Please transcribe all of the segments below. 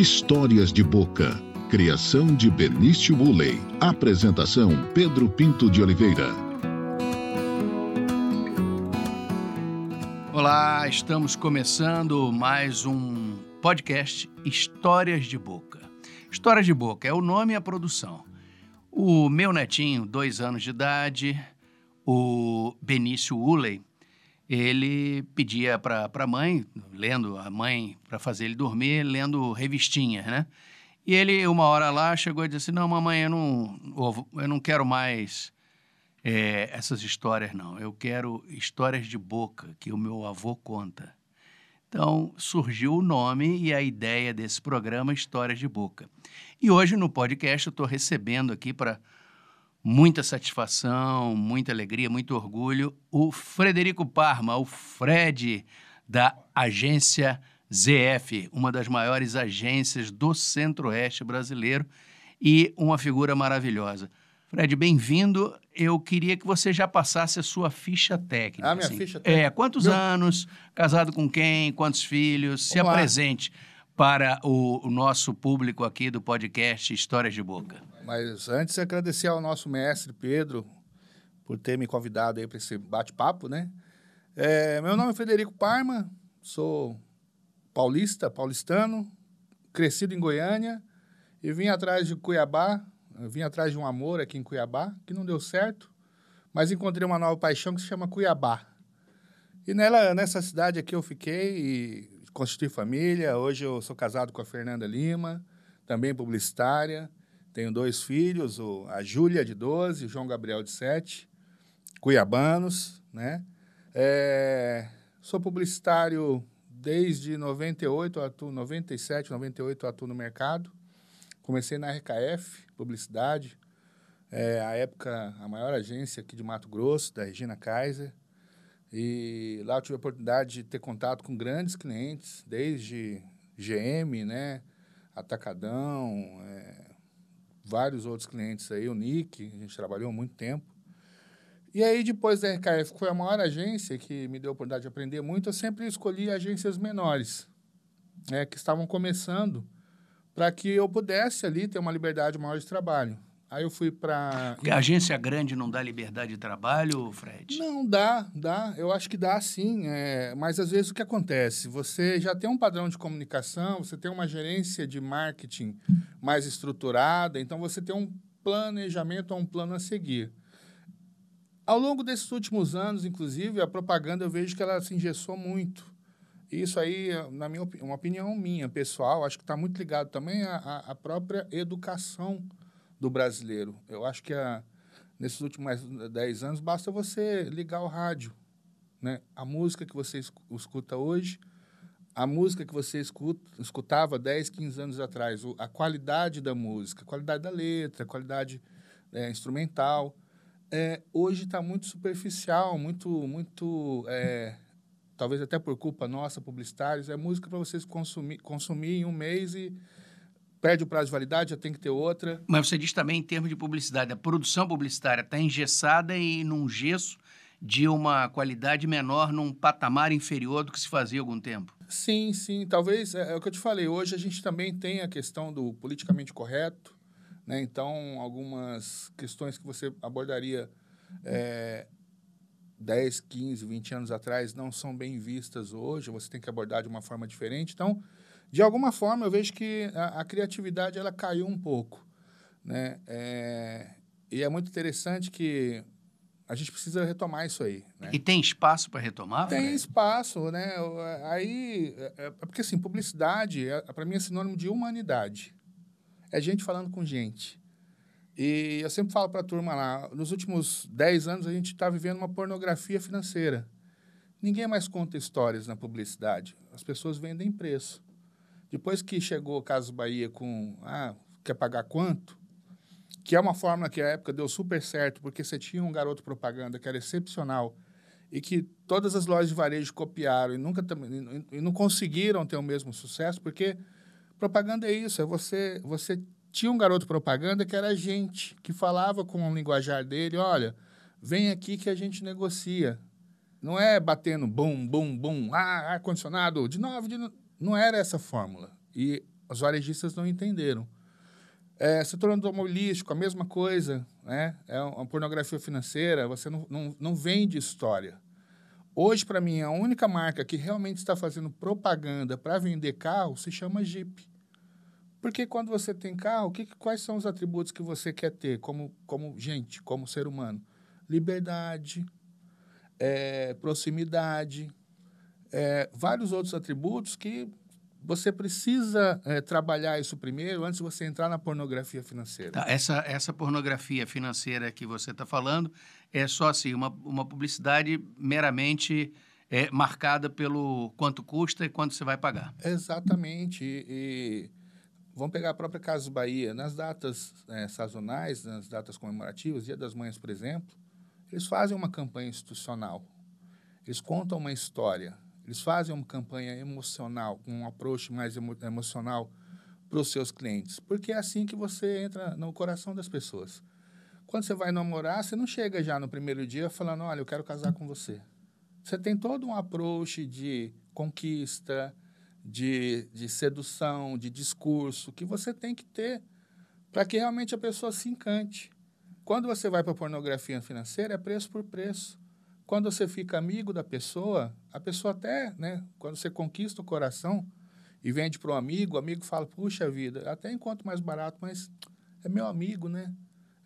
Histórias de Boca. Criação de Benício Buley. Apresentação Pedro Pinto de Oliveira. Olá, estamos começando mais um podcast Histórias de Boca. Histórias de Boca é o nome e a produção. O meu netinho, dois anos de idade, o Benício Uley, ele pedia para a mãe, lendo a mãe para fazer ele dormir, lendo revistinhas, né? E ele, uma hora lá, chegou e disse: Não, mamãe, eu não, eu não quero mais é, essas histórias, não. Eu quero histórias de boca que o meu avô conta. Então surgiu o nome e a ideia desse programa Histórias de Boca. E hoje no podcast eu estou recebendo aqui para muita satisfação, muita alegria, muito orgulho, o Frederico Parma, o Fred, da agência ZF, uma das maiores agências do Centro-Oeste brasileiro e uma figura maravilhosa. Fred, bem-vindo. Eu queria que você já passasse a sua ficha técnica. Ah, minha assim. ficha técnica. É, quantos Meu... anos, casado com quem, quantos filhos? Se Vamos lá. apresente para o, o nosso público aqui do podcast Histórias de Boca. Mas antes, agradecer ao nosso mestre Pedro por ter me convidado aí para esse bate-papo, né? É, meu nome é Frederico Parma, sou paulista, paulistano, crescido em Goiânia e vim atrás de Cuiabá, vim atrás de um amor aqui em Cuiabá, que não deu certo, mas encontrei uma nova paixão que se chama Cuiabá. E nela, nessa cidade aqui eu fiquei e constituí família. Hoje eu sou casado com a Fernanda Lima, também publicitária. Tenho dois filhos, o, a Júlia, de 12, e o João Gabriel, de 7, cuiabanos, né? É, sou publicitário desde 98, atuo 97, 98 atuo no mercado. Comecei na RKF, publicidade. É, a época, a maior agência aqui de Mato Grosso, da Regina Kaiser. E lá eu tive a oportunidade de ter contato com grandes clientes, desde GM, né? Atacadão, é, vários outros clientes aí, o Nick, a gente trabalhou muito tempo. E aí, depois da RKF, que foi a maior agência que me deu a oportunidade de aprender muito, eu sempre escolhi agências menores, né, que estavam começando, para que eu pudesse ali ter uma liberdade maior de trabalho. Aí eu fui para. Porque a agência grande não dá liberdade de trabalho, Fred? Não, dá, dá. Eu acho que dá sim. É... Mas às vezes o que acontece? Você já tem um padrão de comunicação, você tem uma gerência de marketing mais estruturada, então você tem um planejamento ou um plano a seguir. Ao longo desses últimos anos, inclusive, a propaganda eu vejo que ela se engessou muito. Isso aí, na minha uma opinião minha, pessoal, acho que está muito ligado também à, à própria educação do brasileiro. Eu acho que a, nesses últimos 10 anos basta você ligar o rádio. Né? A música que você escuta hoje, a música que você escuta, escutava 10, 15 anos atrás, a qualidade da música, a qualidade da letra, a qualidade é, instrumental, é, hoje está muito superficial, muito, muito é, talvez até por culpa nossa, publicitários, é música para vocês consumir, consumir em um mês e perde o prazo de validade, já tem que ter outra. Mas você diz também em termos de publicidade, a produção publicitária está engessada e num gesso de uma qualidade menor, num patamar inferior do que se fazia há algum tempo. Sim, sim. Talvez, é, é o que eu te falei, hoje a gente também tem a questão do politicamente correto, né? então algumas questões que você abordaria é, 10, 15, 20 anos atrás não são bem vistas hoje, você tem que abordar de uma forma diferente. Então, de alguma forma, eu vejo que a, a criatividade ela caiu um pouco. Né? É, e é muito interessante que a gente precisa retomar isso aí. Né? E tem espaço para retomar? Tem Fred? espaço, né? Aí, é, é porque assim, publicidade, é, para mim, é sinônimo de humanidade. É gente falando com gente. E eu sempre falo para a turma lá, nos últimos 10 anos a gente está vivendo uma pornografia financeira. Ninguém mais conta histórias na publicidade. As pessoas vendem preço. Depois que chegou o Caso Bahia com, ah, quer pagar quanto? Que é uma fórmula que à época deu super certo, porque você tinha um garoto propaganda que era excepcional e que todas as lojas de varejo copiaram e nunca e não conseguiram ter o mesmo sucesso, porque propaganda é isso, é você você tinha um garoto propaganda que era gente, que falava com o linguajar dele, olha, vem aqui que a gente negocia. Não é batendo bum, bum, bum, ah, ar-condicionado, de novo, de novo. Não era essa fórmula. E os varejistas não entenderam. É, setor automobilístico, a mesma coisa, né? É uma pornografia financeira, você não, não, não vende história. Hoje, para mim, a única marca que realmente está fazendo propaganda para vender carro se chama Jeep. Porque quando você tem carro, que, quais são os atributos que você quer ter como, como gente, como ser humano? Liberdade, é, proximidade, é, vários outros atributos que você precisa é, trabalhar isso primeiro antes de você entrar na pornografia financeira. Tá, essa, essa pornografia financeira que você está falando é só assim, uma, uma publicidade meramente é, marcada pelo quanto custa e quanto você vai pagar. Exatamente. E, e vamos pegar a própria Casa Bahia. Nas datas é, sazonais, nas datas comemorativas, Dia das Mães, por exemplo, eles fazem uma campanha institucional. Eles contam uma história eles fazem uma campanha emocional, um approach mais emo emocional para os seus clientes, porque é assim que você entra no coração das pessoas. Quando você vai namorar, você não chega já no primeiro dia falando, olha, eu quero casar com você. Você tem todo um approach de conquista, de, de sedução, de discurso, que você tem que ter para que realmente a pessoa se encante. Quando você vai para a pornografia financeira, é preço por preço. Quando você fica amigo da pessoa, a pessoa até, né, quando você conquista o coração e vende para um amigo, o amigo fala, puxa vida, até enquanto mais barato, mas é meu amigo, né?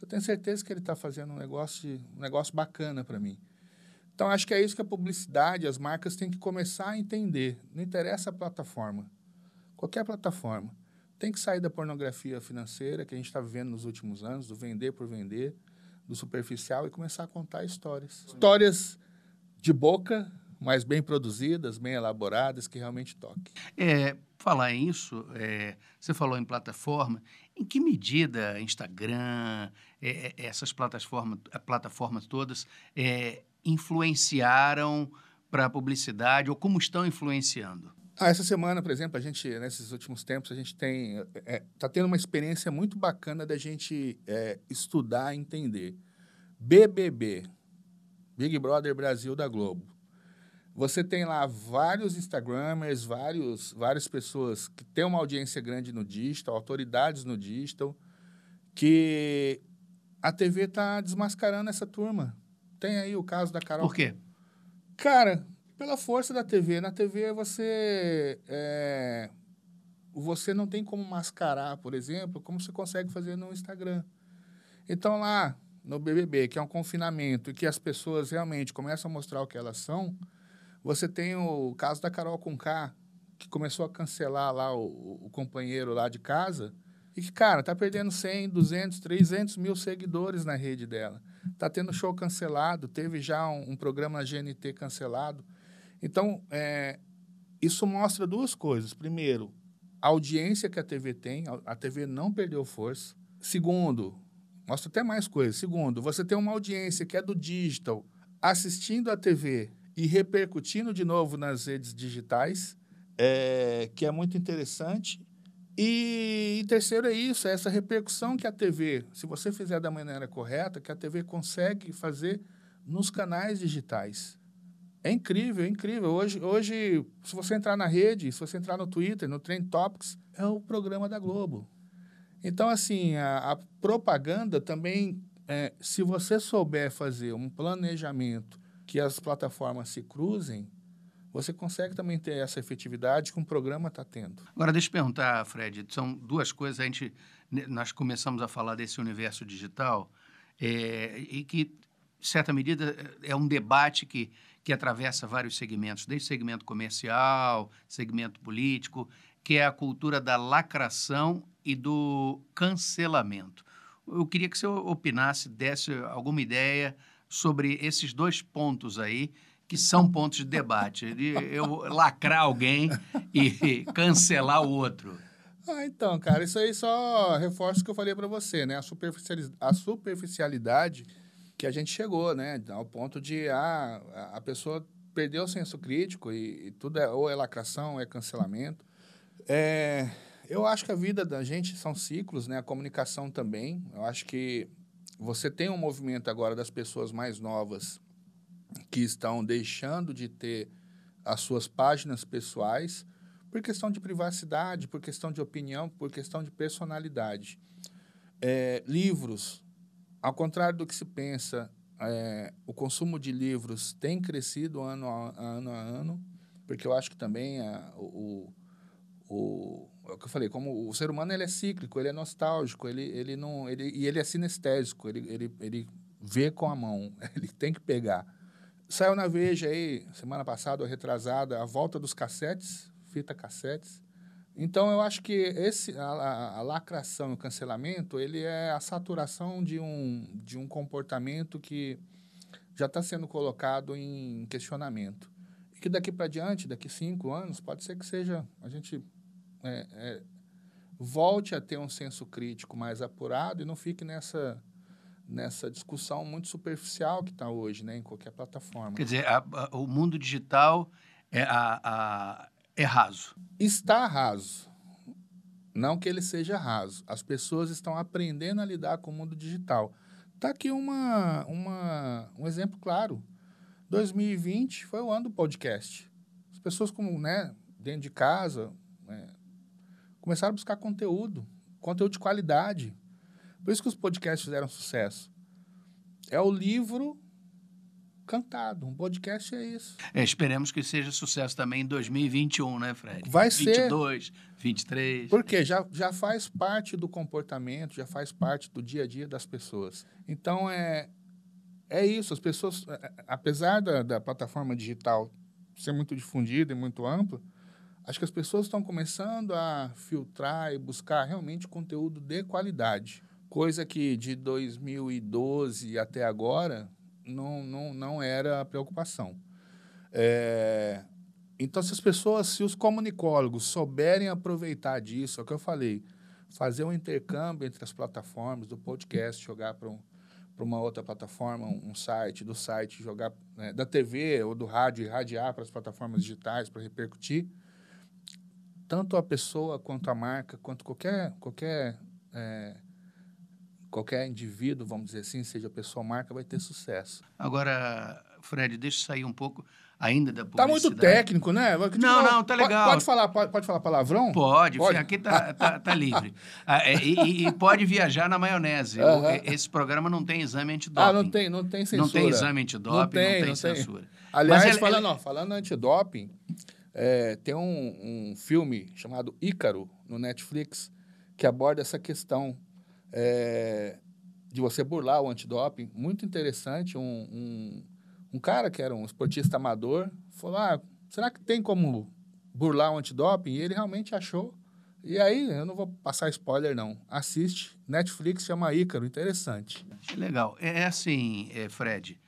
Eu tenho certeza que ele está fazendo um negócio, um negócio bacana para mim. Então, acho que é isso que a publicidade, as marcas têm que começar a entender. Não interessa a plataforma. Qualquer plataforma. Tem que sair da pornografia financeira que a gente está vivendo nos últimos anos, do vender por vender, do superficial e começar a contar histórias. Histórias de boca, mas bem produzidas, bem elaboradas, que realmente toquem. É, falar isso, é, você falou em plataforma, em que medida Instagram, é, é essas plataformas, plataformas todas, é, influenciaram para a publicidade ou como estão influenciando? Ah, essa semana, por exemplo, a gente, nesses últimos tempos, a gente tem, está é, tá tendo uma experiência muito bacana da gente é, estudar e entender. BBB, Big Brother Brasil da Globo. Você tem lá vários Instagramers, vários, várias pessoas que têm uma audiência grande no digital, autoridades no digital, que a TV está desmascarando essa turma. Tem aí o caso da Carol. Por quê? Cara, pela força da TV. Na TV você é, você não tem como mascarar, por exemplo, como você consegue fazer no Instagram. Então lá no BBB, que é um confinamento e que as pessoas realmente começam a mostrar o que elas são, você tem o caso da Carol Conká, que começou a cancelar lá o, o companheiro lá de casa e que, cara, tá perdendo 100, 200, 300 mil seguidores na rede dela. Tá tendo show cancelado, teve já um, um programa na GNT cancelado. Então, é, isso mostra duas coisas. Primeiro, a audiência que a TV tem, a TV não perdeu força. Segundo, mostra até mais coisas. Segundo, você tem uma audiência que é do digital assistindo a TV e repercutindo de novo nas redes digitais, é, que é muito interessante. E, e, terceiro é isso, é essa repercussão que a TV, se você fizer da maneira correta, que a TV consegue fazer nos canais digitais. É incrível, é incrível. Hoje, hoje, se você entrar na rede, se você entrar no Twitter, no Trend Topics, é o programa da Globo. Então, assim, a, a propaganda também, é, se você souber fazer um planejamento que as plataformas se cruzem, você consegue também ter essa efetividade que um programa está tendo. Agora, deixa eu perguntar, Fred, são duas coisas. A gente, nós começamos a falar desse universo digital é, e que, em certa medida, é um debate que que atravessa vários segmentos, desde segmento comercial, segmento político, que é a cultura da lacração e do cancelamento. Eu queria que você opinasse, desse alguma ideia sobre esses dois pontos aí, que são pontos de debate. De eu lacrar alguém e cancelar o outro. Ah, então, cara, isso aí só reforça o que eu falei para você, né? A, superficialidade, a superficialidade que a gente chegou, né? Ao ponto de ah, a pessoa perdeu o senso crítico e, e tudo é ou é lacração ou é cancelamento. É, eu acho que a vida da gente são ciclos, né? A comunicação também. Eu acho que você tem um movimento agora das pessoas mais novas que estão deixando de ter as suas páginas pessoais por questão de privacidade, por questão de opinião, por questão de personalidade. É, livros, ao contrário do que se pensa, é, o consumo de livros tem crescido ano a ano, a ano porque eu acho que também a, o, o, é o que eu falei, como o ser humano ele é cíclico, ele é nostálgico, ele, ele não, ele, e ele é sinestésico, ele, ele, ele vê com a mão, ele tem que pegar. Saiu na Veja aí, semana passada retrasada, a volta dos cassetes, fita cassetes. Então, eu acho que esse, a, a, a lacração e o cancelamento, ele é a saturação de um, de um comportamento que já está sendo colocado em questionamento que daqui para diante, daqui cinco anos, pode ser que seja a gente é, é, volte a ter um senso crítico mais apurado e não fique nessa nessa discussão muito superficial que está hoje, né, em qualquer plataforma. Quer dizer, a, a, o mundo digital é, a, é raso. Está raso. Não que ele seja raso. As pessoas estão aprendendo a lidar com o mundo digital. Está aqui uma, uma, um exemplo claro. 2020 foi o ano do podcast. As pessoas, como, né, dentro de casa, né, começaram a buscar conteúdo, conteúdo de qualidade. Por isso que os podcasts fizeram sucesso. É o livro cantado. Um podcast é isso. É, esperemos que seja sucesso também em 2021, né, Fred? Vai 22, ser. 22, 23. Porque já, já faz parte do comportamento, já faz parte do dia a dia das pessoas. Então, é, é isso, as pessoas, é, é, apesar da, da plataforma digital ser muito difundida e muito ampla, acho que as pessoas estão começando a filtrar e buscar realmente conteúdo de qualidade, coisa que de 2012 até agora não, não, não era a preocupação. É, então, se as pessoas, se os comunicólogos souberem aproveitar disso, é o que eu falei, fazer um intercâmbio entre as plataformas do podcast, jogar para um uma outra plataforma, um site, do site jogar né, da TV ou do rádio e radiar para as plataformas digitais para repercutir, tanto a pessoa quanto a marca, quanto qualquer qualquer é, qualquer indivíduo, vamos dizer assim, seja pessoa ou marca, vai ter sucesso. Agora, Fred, deixa eu sair um pouco ainda da publicidade. Tá muito técnico, né? Não, não, tá legal. Pode, pode falar, pode, pode, falar palavrão? Pode, pode. aqui tá, tá, tá livre. Ah, é, e, e, pode viajar na maionese. Esse programa não tem exame antidoping. Ah, não tem, não tem censura. Não tem exame antidoping, não tem, não tem censura. Aliás, ele, falando, ele... Ó, falando antidoping, é, tem um, um filme chamado Ícaro, no Netflix, que aborda essa questão é, de você burlar o antidoping. Muito interessante, um, um um cara que era um esportista amador falou: ah, será que tem como burlar o antidoping? E ele realmente achou. E aí, eu não vou passar spoiler, não. Assiste. Netflix chama Ícaro. Interessante. Legal. É, é assim, é, Fred.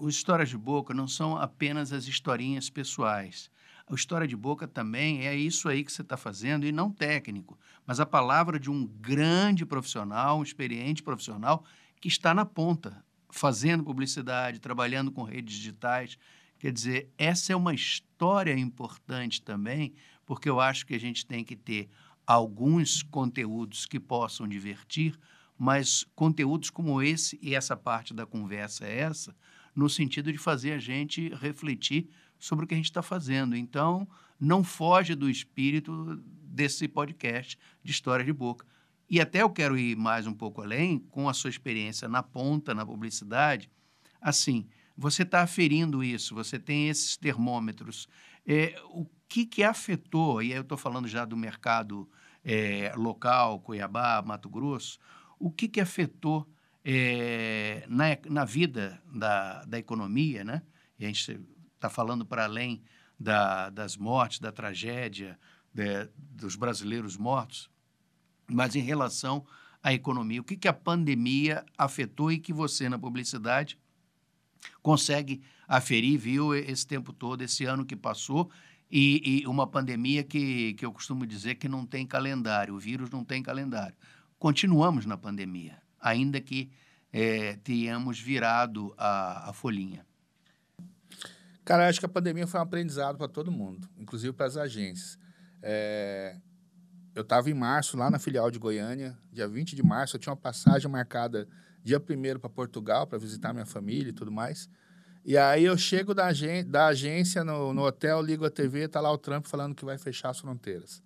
Os histórias de boca não são apenas as historinhas pessoais. A história de boca também é isso aí que você está fazendo, e não técnico, mas a palavra de um grande profissional, um experiente profissional que está na ponta, fazendo publicidade, trabalhando com redes digitais. Quer dizer, essa é uma história importante também, porque eu acho que a gente tem que ter alguns conteúdos que possam divertir, mas conteúdos como esse, e essa parte da conversa é essa, no sentido de fazer a gente refletir sobre o que a gente está fazendo. Então, não foge do espírito desse podcast de História de Boca. E até eu quero ir mais um pouco além, com a sua experiência na ponta, na publicidade. Assim, você está aferindo isso, você tem esses termômetros. É, o que, que afetou, e aí eu estou falando já do mercado é, local, Cuiabá, Mato Grosso, o que, que afetou é, na, na vida da, da economia, né? E a gente está falando para além da, das mortes, da tragédia, de, dos brasileiros mortos, mas em relação à economia. O que, que a pandemia afetou e que você, na publicidade, consegue aferir, viu esse tempo todo, esse ano que passou, e, e, uma pandemia que, que eu costumo dizer que não tem calendário, o vírus não tem calendário. Continuamos na pandemia, ainda que é, tenhamos virado a, a folhinha. Cara, acho que a pandemia foi um aprendizado para todo mundo, inclusive para as agências. É, eu estava em março, lá na filial de Goiânia, dia 20 de março, eu tinha uma passagem marcada dia 1 para Portugal, para visitar minha família e tudo mais. E aí eu chego da, agen da agência no, no hotel, ligo a TV, tá lá o Trump falando que vai fechar as fronteiras.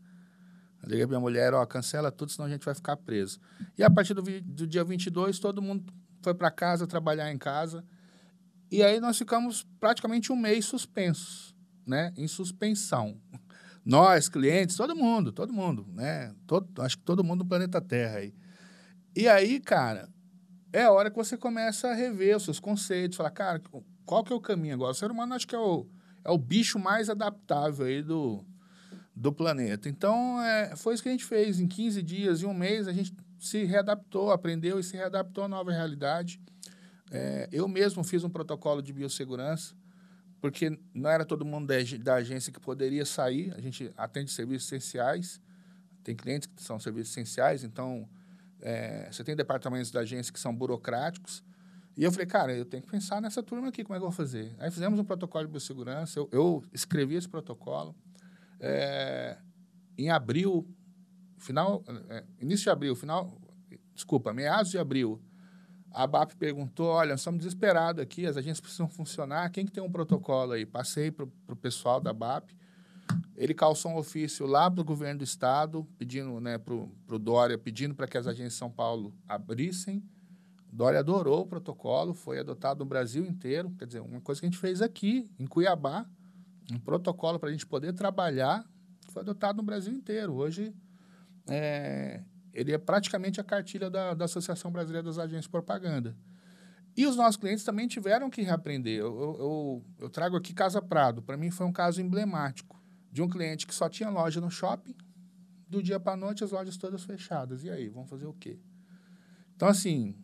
Eu liguei minha mulher, ó, cancela tudo, senão a gente vai ficar preso. E a partir do, do dia 22, todo mundo foi para casa, trabalhar em casa. E aí nós ficamos praticamente um mês suspensos, né? Em suspensão. Nós, clientes, todo mundo, todo mundo, né? Todo, acho que todo mundo do planeta Terra aí. E aí, cara, é a hora que você começa a rever os seus conceitos, falar, cara, qual que é o caminho agora? O ser humano acho que é o, é o bicho mais adaptável aí do, do planeta. Então, é, foi isso que a gente fez. Em 15 dias, em um mês, a gente se readaptou, aprendeu e se readaptou à nova realidade. É, eu mesmo fiz um protocolo de biossegurança, porque não era todo mundo da, agência que poderia sair. A gente atende serviços essenciais, tem clientes que são serviços essenciais, então é, você tem departamentos da agência que são burocráticos. E eu falei, cara, eu tenho que pensar nessa turma aqui, como é que eu vou fazer? Aí fizemos um protocolo de biossegurança, eu, eu escrevi esse protocolo. É, em abril, final, é, início de abril, final, desculpa, meados de abril, a BAP perguntou, olha, estamos desesperados aqui, as agências precisam funcionar, quem que tem um protocolo aí? Passei para o pessoal da BAP, ele calçou um ofício lá para o governo do estado, pedindo, né, para o Dória, pedindo para que as agências de São Paulo abrissem. Dória adorou o protocolo, foi adotado no Brasil inteiro, quer dizer, uma coisa que a gente fez aqui, em Cuiabá, um protocolo para a gente poder trabalhar, foi adotado no Brasil inteiro. Hoje, é, ele é praticamente a cartilha da, da Associação Brasileira das Agências de Propaganda. E os nossos clientes também tiveram que reaprender. Eu, eu, eu, eu trago aqui Casa Prado. Para mim, foi um caso emblemático de um cliente que só tinha loja no shopping. Do dia para a noite, as lojas todas fechadas. E aí, vamos fazer o quê? Então, assim,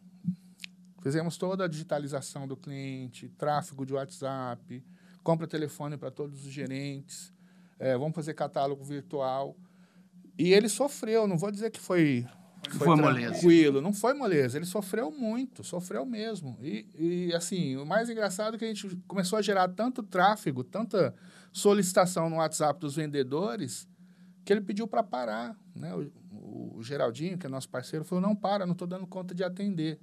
fizemos toda a digitalização do cliente, tráfego de WhatsApp, compra telefone para todos os gerentes, é, vamos fazer catálogo virtual. E ele sofreu, não vou dizer que foi, foi, foi tranquilo, não foi moleza, ele sofreu muito, sofreu mesmo. E, e, assim, o mais engraçado é que a gente começou a gerar tanto tráfego, tanta solicitação no WhatsApp dos vendedores, que ele pediu para parar. Né? O, o, Geraldinho, que é nosso parceiro, falou: não para, não estou dando conta de atender.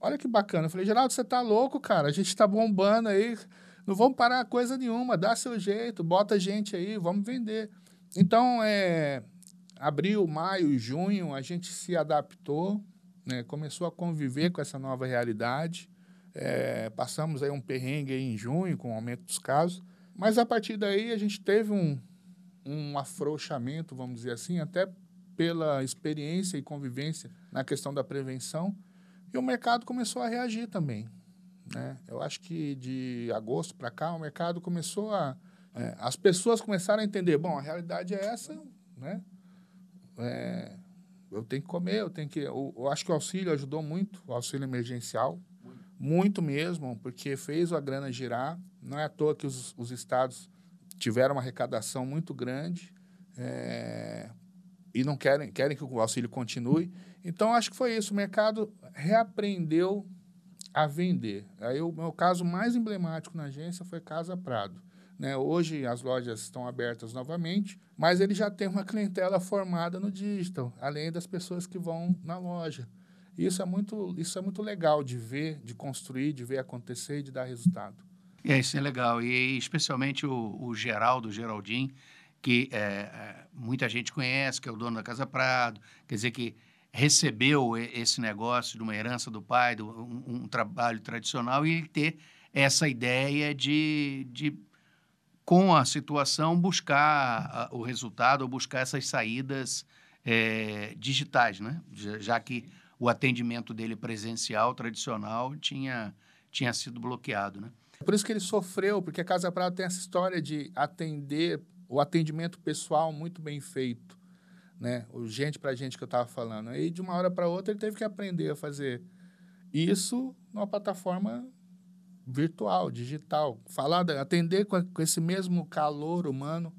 Olha que bacana. Eu falei, Geraldo, você tá louco, cara? A gente está bombando aí. Não vamos parar coisa nenhuma, dá seu jeito, bota gente aí, vamos vender. Então, é, abril, maio, junho, a gente se adaptou, né, começou a conviver com essa nova realidade. É, passamos aí um perrengue aí em junho, com o aumento dos casos, mas a partir daí a gente teve um, um afrouxamento, vamos dizer assim, até pela experiência e convivência na questão da prevenção, e o mercado começou a reagir também. Né? Eu acho que de agosto para cá o mercado começou a. É, as pessoas começaram a entender: bom, a realidade é essa, né? É, eu tenho que comer, eu tenho que. Eu, eu, acho que o auxílio ajudou muito, o auxílio emergencial, muito, muito mesmo, porque fez a grana girar. Não é à toa que os, os estados tiveram uma arrecadação muito grande é, e não querem, querem que o auxílio continue. Então, acho que foi isso. O mercado reaprendeu a vender. Aí o meu caso mais emblemático na agência foi Casa Prado. Né? Hoje as lojas estão abertas novamente, mas ele já tem uma clientela formada no digital, além das pessoas que vão na loja. Isso é muito, isso é muito legal de ver, de construir, de ver acontecer e de dar resultado. É, isso é legal. E especialmente o, o Geraldo, o Geraldinho, que é, é muita gente conhece, que é o dono da Casa Prado, quer dizer que recebeu esse negócio de uma herança do pai, de um, um trabalho tradicional, e ele ter essa ideia de, de com a situação, buscar o resultado ou buscar essas saídas é, digitais, né? Já, que o atendimento dele presencial, tradicional, tinha, tinha sido bloqueado, né? Por isso que ele sofreu, porque a Casa Prata tem essa história de atender o atendimento pessoal muito bem feito né? O gente para gente que eu estava falando. Aí, de uma hora para outra, ele teve que aprender a fazer isso numa plataforma virtual, digital. Falar, atender com, com esse mesmo calor humano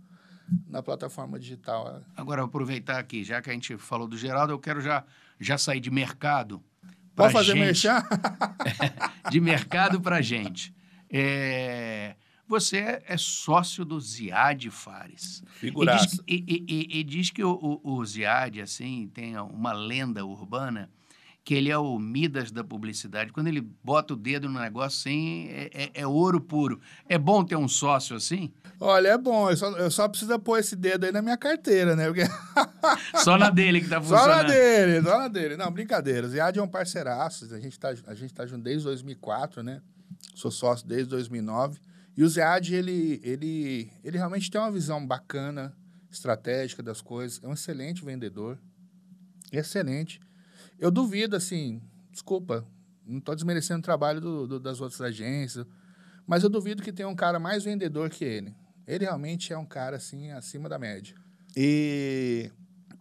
na plataforma digital. Agora, aproveitar aqui, já que a gente falou do Geraldo, eu quero já, já sair de mercado. Pode fazer gente. merchan? de mercado para gente. É, você é sócio do Ziad Fares. Figuraça. E diz, e, e, e diz que o, o, o, Ziad, assim, tem uma lenda urbana que ele é o Midas da publicidade. Quando ele bota o dedo no negócio assim, é, é, é ouro puro. É bom ter um sócio assim? Olha, é bom. Eu só, eu só preciso pôr esse dedo aí na minha carteira, né? Porque... só na dele que tá funcionando. Só na dele, só na dele. Não, brincadeira. O Ziad é um parceiraço. A gente tá, a gente tá junto desde 2004, né? Sou sócio desde 2009. E o Ziad, ele, ele, ele realmente tem uma visão bacana, estratégica das coisas. É um excelente vendedor. Excelente. Eu duvido, assim, desculpa, não estou desmerecendo o trabalho do, do, das outras agências, mas eu duvido que tenha um cara mais vendedor que ele. Ele realmente é um cara, assim, acima da média. E,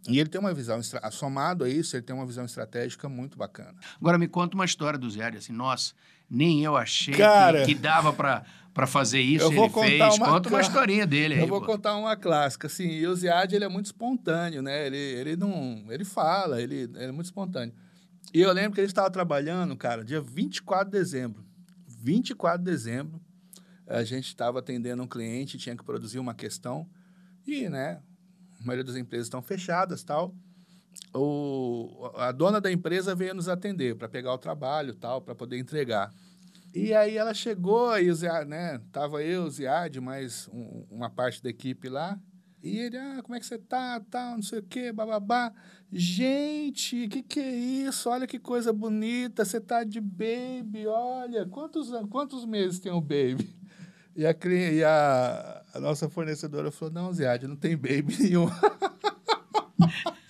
e ele tem uma visão, somado a isso, ele tem uma visão estratégica muito bacana. Agora, me conta uma história do Zé, assim, nossa, nem eu achei cara, que, que dava para para fazer isso, eu vou ele fez. Uma Conta uma historinha dele aí. Eu vou pô. contar uma clássica. Assim, e o Ziad, ele é muito espontâneo, né? Ele, ele não... Ele fala, ele, ele é muito espontâneo. E eu lembro que ele estava trabalhando, cara, dia 24 de dezembro. 24 de dezembro, a gente estava atendendo um cliente, tinha que produzir uma questão. E, né, a maioria das empresas estão fechadas tal. O, a dona da empresa veio nos atender para pegar o trabalho tal, para poder entregar. E aí ela chegou, e o Ziad, né? Tava eu, o Ziad, mais um, uma parte da equipe lá. E ele, ah, como é que você tá, tal, não sei o quê, bababá. Gente, que que é isso? Olha que coisa bonita, você tá de baby, olha. Quantos, quantos meses tem o baby? E a, e a, a nossa fornecedora falou, não, Ziad, não tem baby nenhum.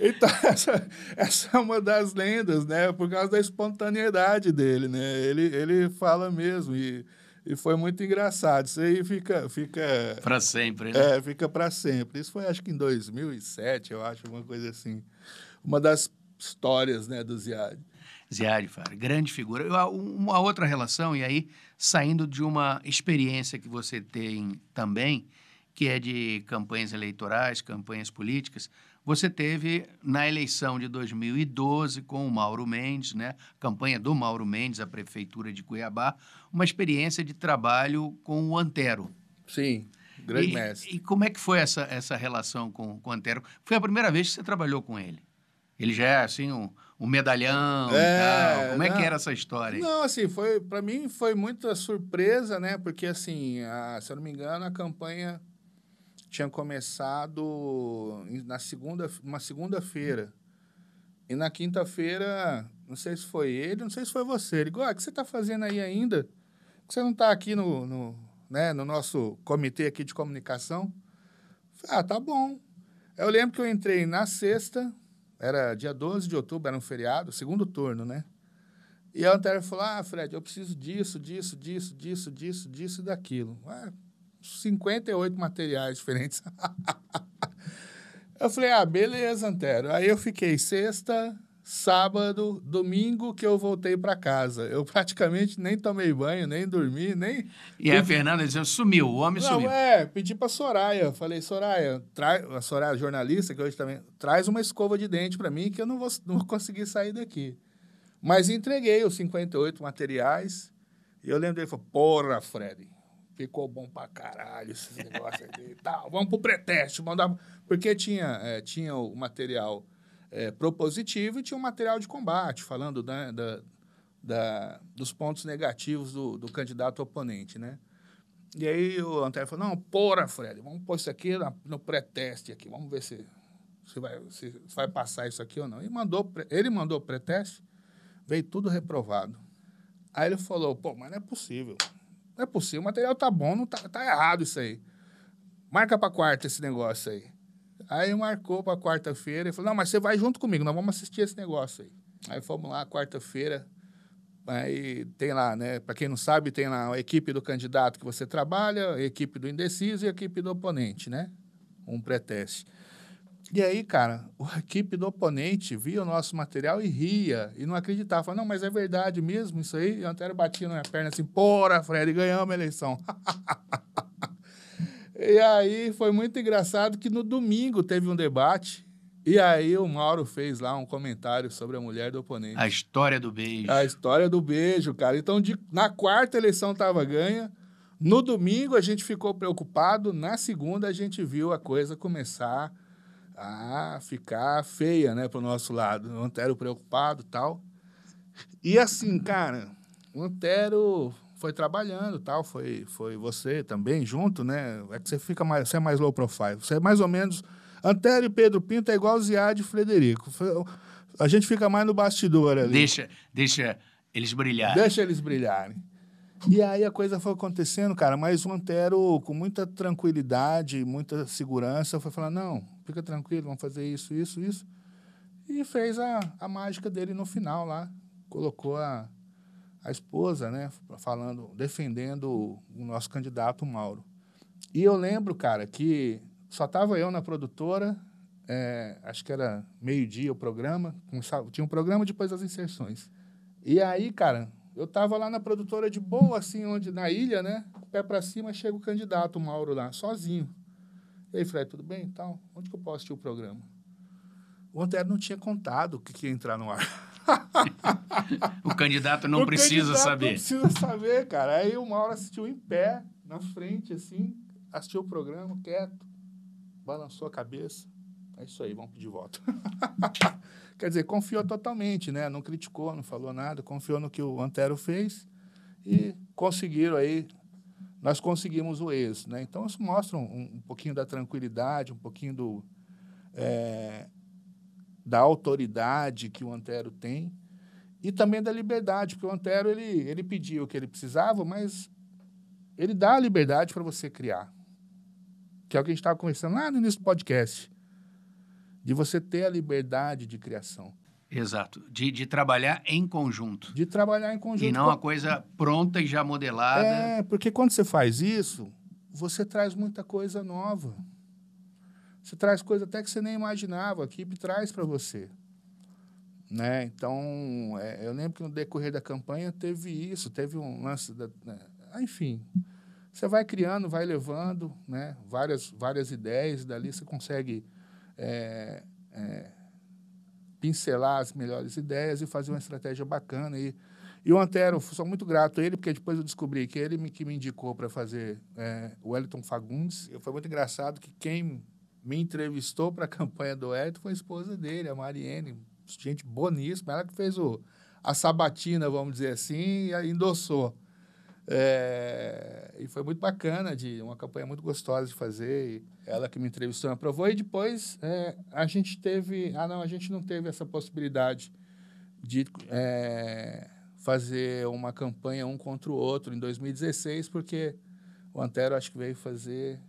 Então, essa, essa é uma das lendas, né? Por causa da espontaneidade dele, né? Ele, ele fala mesmo e, e foi muito engraçado. Isso aí fica... fica para sempre, né? É, fica para sempre. Isso foi, acho que em 2007, eu acho, uma coisa assim. Uma das histórias, né, do Ziad. Ziad, Fara, grande figura. Uma outra relação, e aí, saindo de uma experiência que você tem também, que é de campanhas eleitorais, campanhas políticas, você teve na eleição de 2012 com o Mauro Mendes, né? Campanha do Mauro Mendes, a prefeitura de Cuiabá, uma experiência de trabalho com o Antero. Sim, grande e, mestre. E como é que foi essa, essa relação com, com o Antero? Foi a primeira vez que você trabalhou com ele? Ele já é assim um, um medalhão é, e tal. Como é que era essa história? Aí? Não, assim, foi para mim foi muita surpresa, né? Porque assim, a, se eu não me engano, a campanha tinha começado na segunda, uma segunda-feira. E na quinta-feira, não sei se foi ele, não sei se foi você. Ele falou, ah, o que você está fazendo aí ainda? que você não está aqui no, no, né, no nosso comitê aqui de comunicação? Falei, ah, tá bom. Eu lembro que eu entrei na sexta, era dia 12 de outubro, era um feriado, segundo turno, né? E a Antero falou, ah, Fred, eu preciso disso, disso, disso, disso, disso, disso daquilo. Ah, 58 materiais diferentes. eu falei, ah, beleza, Antero. Aí eu fiquei sexta, sábado, domingo que eu voltei para casa. Eu praticamente nem tomei banho, nem dormi, nem. E a Fernanda dizendo, sumiu, o homem Não, sumiu. É, pedi para Soraya. Falei, Soraya, traz a Soraya, jornalista, que hoje também, traz uma escova de dente para mim que eu não vou, não vou conseguir sair daqui. Mas entreguei os 58 materiais. E eu lembro dele, falou, porra, Fred, ficou bom pra caralho esses negócios aí e tal. Vamos pro pré-teste, mandar. Porque tinha, é, tinha o material é, propositivo e tinha o material de combate, falando né, da, da, dos pontos negativos do, do candidato oponente, né? E aí o Antônio falou, não, porra, Fred, vamos pôr isso aqui no pré-teste aqui, vamos ver se, se, vai, se vai passar isso aqui ou não. E mandou, ele mandou o pré-teste, veio tudo reprovado. Aí ele falou, pô, mas não é possível. Não é possível, o material tá bom, não tá, tá errado isso aí. Marca para quarta esse negócio aí. Aí marcou para quarta-feira e falou: Não, mas você vai junto comigo, nós vamos assistir esse negócio aí. Aí fomos lá, quarta-feira. Aí tem lá, né? Para quem não sabe, tem lá a equipe do candidato que você trabalha, a equipe do indeciso e a equipe do oponente, né? Um pré-teste. E aí, cara, a equipe do oponente via o nosso material e ria, e não acreditava. Falava, não, mas é verdade mesmo isso aí? E o Antero batia na minha perna assim, porra, Fred, ganhamos a eleição. e aí foi muito engraçado que no domingo teve um debate, e aí o Mauro fez lá um comentário sobre a mulher do oponente. A história do beijo. A história do beijo, cara. Então, de, na quarta eleição estava ganha, no domingo a gente ficou preocupado, na segunda a gente viu a coisa começar a ficar feia, né, pro nosso lado. O Antero preocupado tal. E assim, cara, o Antero foi trabalhando tal, foi, foi você também junto, né? É que você fica mais, você é mais low profile. Você é mais ou menos. Antero e Pedro Pinto é igual Ziad e Frederico. A gente fica mais no bastidor ali. Deixa, deixa eles brilharem. Deixa eles brilharem. E aí a coisa foi acontecendo, cara, mas o Antero, com muita tranquilidade, muita segurança, foi falando, não, fica tranquilo, vamos fazer isso, isso, isso. E fez a, a mágica dele no final lá. Colocou a, a esposa, né, falando, defendendo o nosso candidato Mauro. E eu lembro, cara, que só tava eu na produtora, é, acho que era meio-dia o programa, tinha um programa depois das inserções. E aí, cara, eu tava lá na produtora de boa, assim, onde, na ilha, né? Pé para cima, chega o candidato, Mauro lá, sozinho. E aí, Fred, tudo bem? Então, onde que eu posso assistir o programa? O Antero não tinha contado o que, que ia entrar no ar. o candidato não o precisa candidato saber. Não precisa saber, cara. Aí o Mauro assistiu em pé, na frente, assim, assistiu o programa, quieto, balançou a cabeça. É isso aí, vamos pedir voto. Quer dizer, confiou totalmente, né? Não criticou, não falou nada, confiou no que o Antero fez e conseguiram aí, nós conseguimos o êxito, né? Então, isso mostra um, um pouquinho da tranquilidade, um pouquinho do, é, da autoridade que o Antero tem e também da liberdade, porque o Antero, ele, ele pediu o que ele precisava, mas ele dá a liberdade para você criar, que é o que a gente estava conversando lá no início do podcast de você ter a liberdade de criação. Exato, de, de trabalhar em conjunto. De trabalhar em conjunto. E não com... a coisa pronta e já modelada. É, porque quando você faz isso, você traz muita coisa nova. Você traz coisa até que você nem imaginava, a equipe traz para você. Né? Então, é, eu lembro que no decorrer da campanha teve isso, teve um lance. Da, né? Enfim, você vai criando, vai levando né? várias, várias ideias, dali você consegue é, é, pincelar as melhores ideias e fazer uma estratégia bacana. E, e o Antero, sou muito grato a ele, porque depois eu descobri que ele me, que me indicou para fazer é, o Wellington Fagundes. Foi muito engraçado que quem me entrevistou para a campanha do Wellington foi a esposa dele, a Mariene, gente boníssima, ela que fez o, a sabatina, vamos dizer assim, e endossou. É, e foi muito bacana, de uma campanha muito gostosa de fazer. ela que me entrevistou me aprovou. E depois é, a gente teve. Ah, não, a gente não teve essa possibilidade de é, fazer uma campanha um contra o outro em 2016, porque o Antero acho que veio fazer.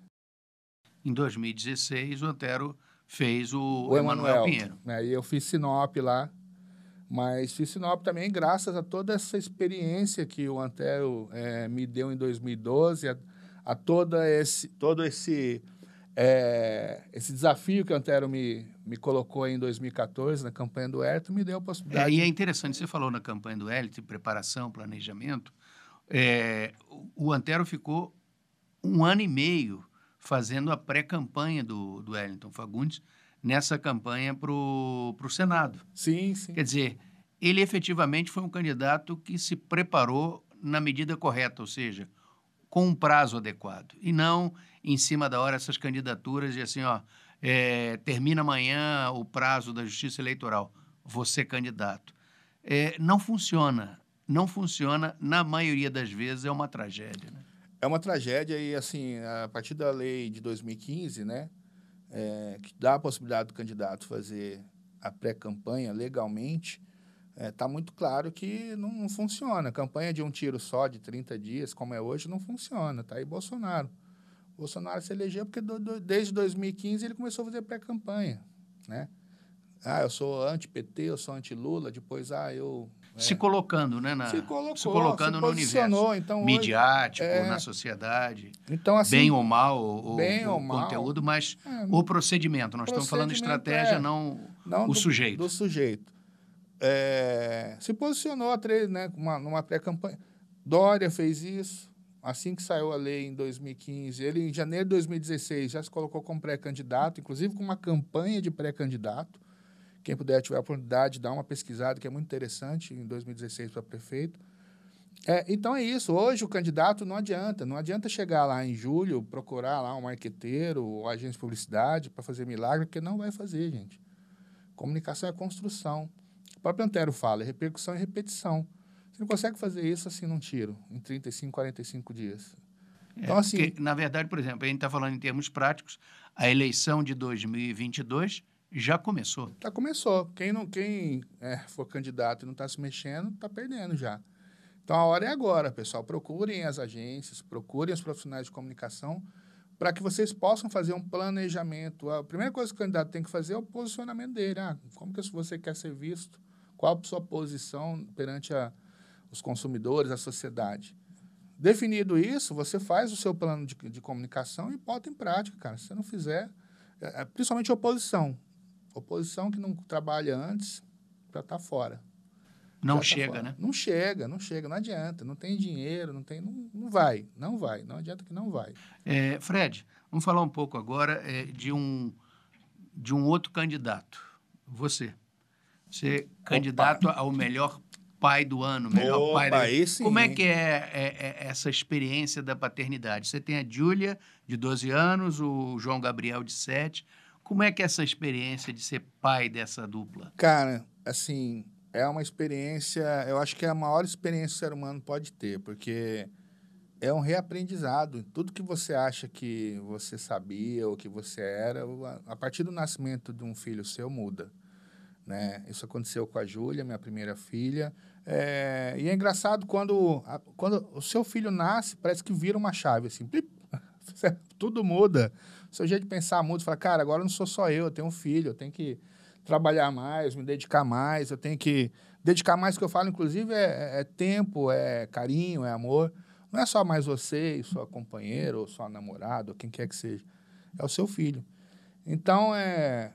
Em 2016, o Antero fez o, o Emanuel Pinheiro. Né, e eu fiz Sinop lá mas fiz Sinop também graças a toda essa experiência que o Antero é, me deu em 2012, a, a toda esse, todo esse, é, esse desafio que o Antero me, me colocou em 2014 na campanha do Hélito, me deu a possibilidade. É, e é interessante, você falou na campanha do Hélito, preparação, planejamento, é, o Antero ficou um ano e meio fazendo a pré-campanha do, do Wellington Fagundes, nessa campanha para o Senado. Sim, sim. Quer dizer, ele efetivamente foi um candidato que se preparou na medida correta, ou seja, com um prazo adequado, e não em cima da hora essas candidaturas de assim, ó, é, termina amanhã o prazo da Justiça Eleitoral, você candidato. É, não funciona, não funciona, na maioria das vezes é uma tragédia. Né? É uma tragédia e, assim, a partir da lei de 2015, né, é, que dá a possibilidade do candidato fazer a pré-campanha legalmente, está é, tá muito claro que não, não, funciona. Campanha de um tiro só, de 30 dias, como é hoje, não funciona. Está aí Bolsonaro. Bolsonaro se elegeu porque do, do, desde 2015 ele começou a fazer pré-campanha, né? Ah, eu sou anti-PT, eu sou anti-Lula, depois, ah, eu. Se colocando, né? Na, se, colocou, se colocando se no universo então, midiático, hoje, é, na sociedade. Então, assim, bem ou mal o, bem o, ou mal, conteúdo, mas é, o procedimento. Nós procedimento estamos falando estratégia, é. não, não, o do, sujeito. Do sujeito. É, se posicionou três, né, uma, numa pré-campanha. Dória fez isso. Assim que saiu a lei em 2015, ele em janeiro de 2016 já se colocou como pré-candidato, inclusive com uma campanha de pré-candidato quem puder tiver a oportunidade, dá uma pesquisada, que é muito interessante, em 2016 para prefeito. É, então é isso. Hoje o candidato não adianta. Não adianta chegar lá em julho, procurar lá um marqueteiro ou agente de publicidade para fazer milagre, porque não vai fazer, gente. Comunicação é construção. O próprio Antero fala, é repercussão e repetição. Você não consegue fazer isso assim num tiro, em 35, 45 dias. É, então, assim. Porque, na verdade, por exemplo, a gente está falando em termos práticos, a eleição de 2022 já começou. Já começou. Quem, não, quem é, for candidato e não está se mexendo, está perdendo já. Então a hora é agora, pessoal. Procurem as agências, procurem os profissionais de comunicação para que vocês possam fazer um planejamento. A primeira coisa que o candidato tem que fazer é o posicionamento dele. Ah, como que você quer ser visto? Qual a sua posição perante a, os consumidores, a sociedade? Definido isso, você faz o seu plano de, de comunicação e bota em prática, cara. Se você não fizer, é, é principalmente oposição. Oposição que não trabalha antes, já está fora. Não tá chega, tá né? Não chega, não chega, não adianta. Não tem dinheiro, não tem. Não, não vai, não vai. Não adianta que não vai. É, Fred, vamos falar um pouco agora é, de, um, de um outro candidato. Você. Você é candidato ao melhor pai do ano, melhor Opa, pai da... Esse, Como é que é, é, é, essa experiência da paternidade? Você tem a Júlia, de 12 anos, o João Gabriel, de 7. Como é que é essa experiência de ser pai dessa dupla? Cara, assim, é uma experiência, eu acho que é a maior experiência que o ser humano pode ter, porque é um reaprendizado. Tudo que você acha que você sabia ou que você era, a partir do nascimento de um filho seu muda. Né? Isso aconteceu com a Júlia, minha primeira filha. É, e é engraçado quando, quando o seu filho nasce, parece que vira uma chave, assim, plip, tudo muda. O seu jeito de pensar muda, você fala, cara, agora não sou só eu, eu tenho um filho, eu tenho que trabalhar mais, me dedicar mais, eu tenho que dedicar mais, que eu falo, inclusive, é, é, é tempo, é carinho, é amor. Não é só mais você e sua companheira, ou sua namorada, ou quem quer que seja. É o seu filho. Então, é...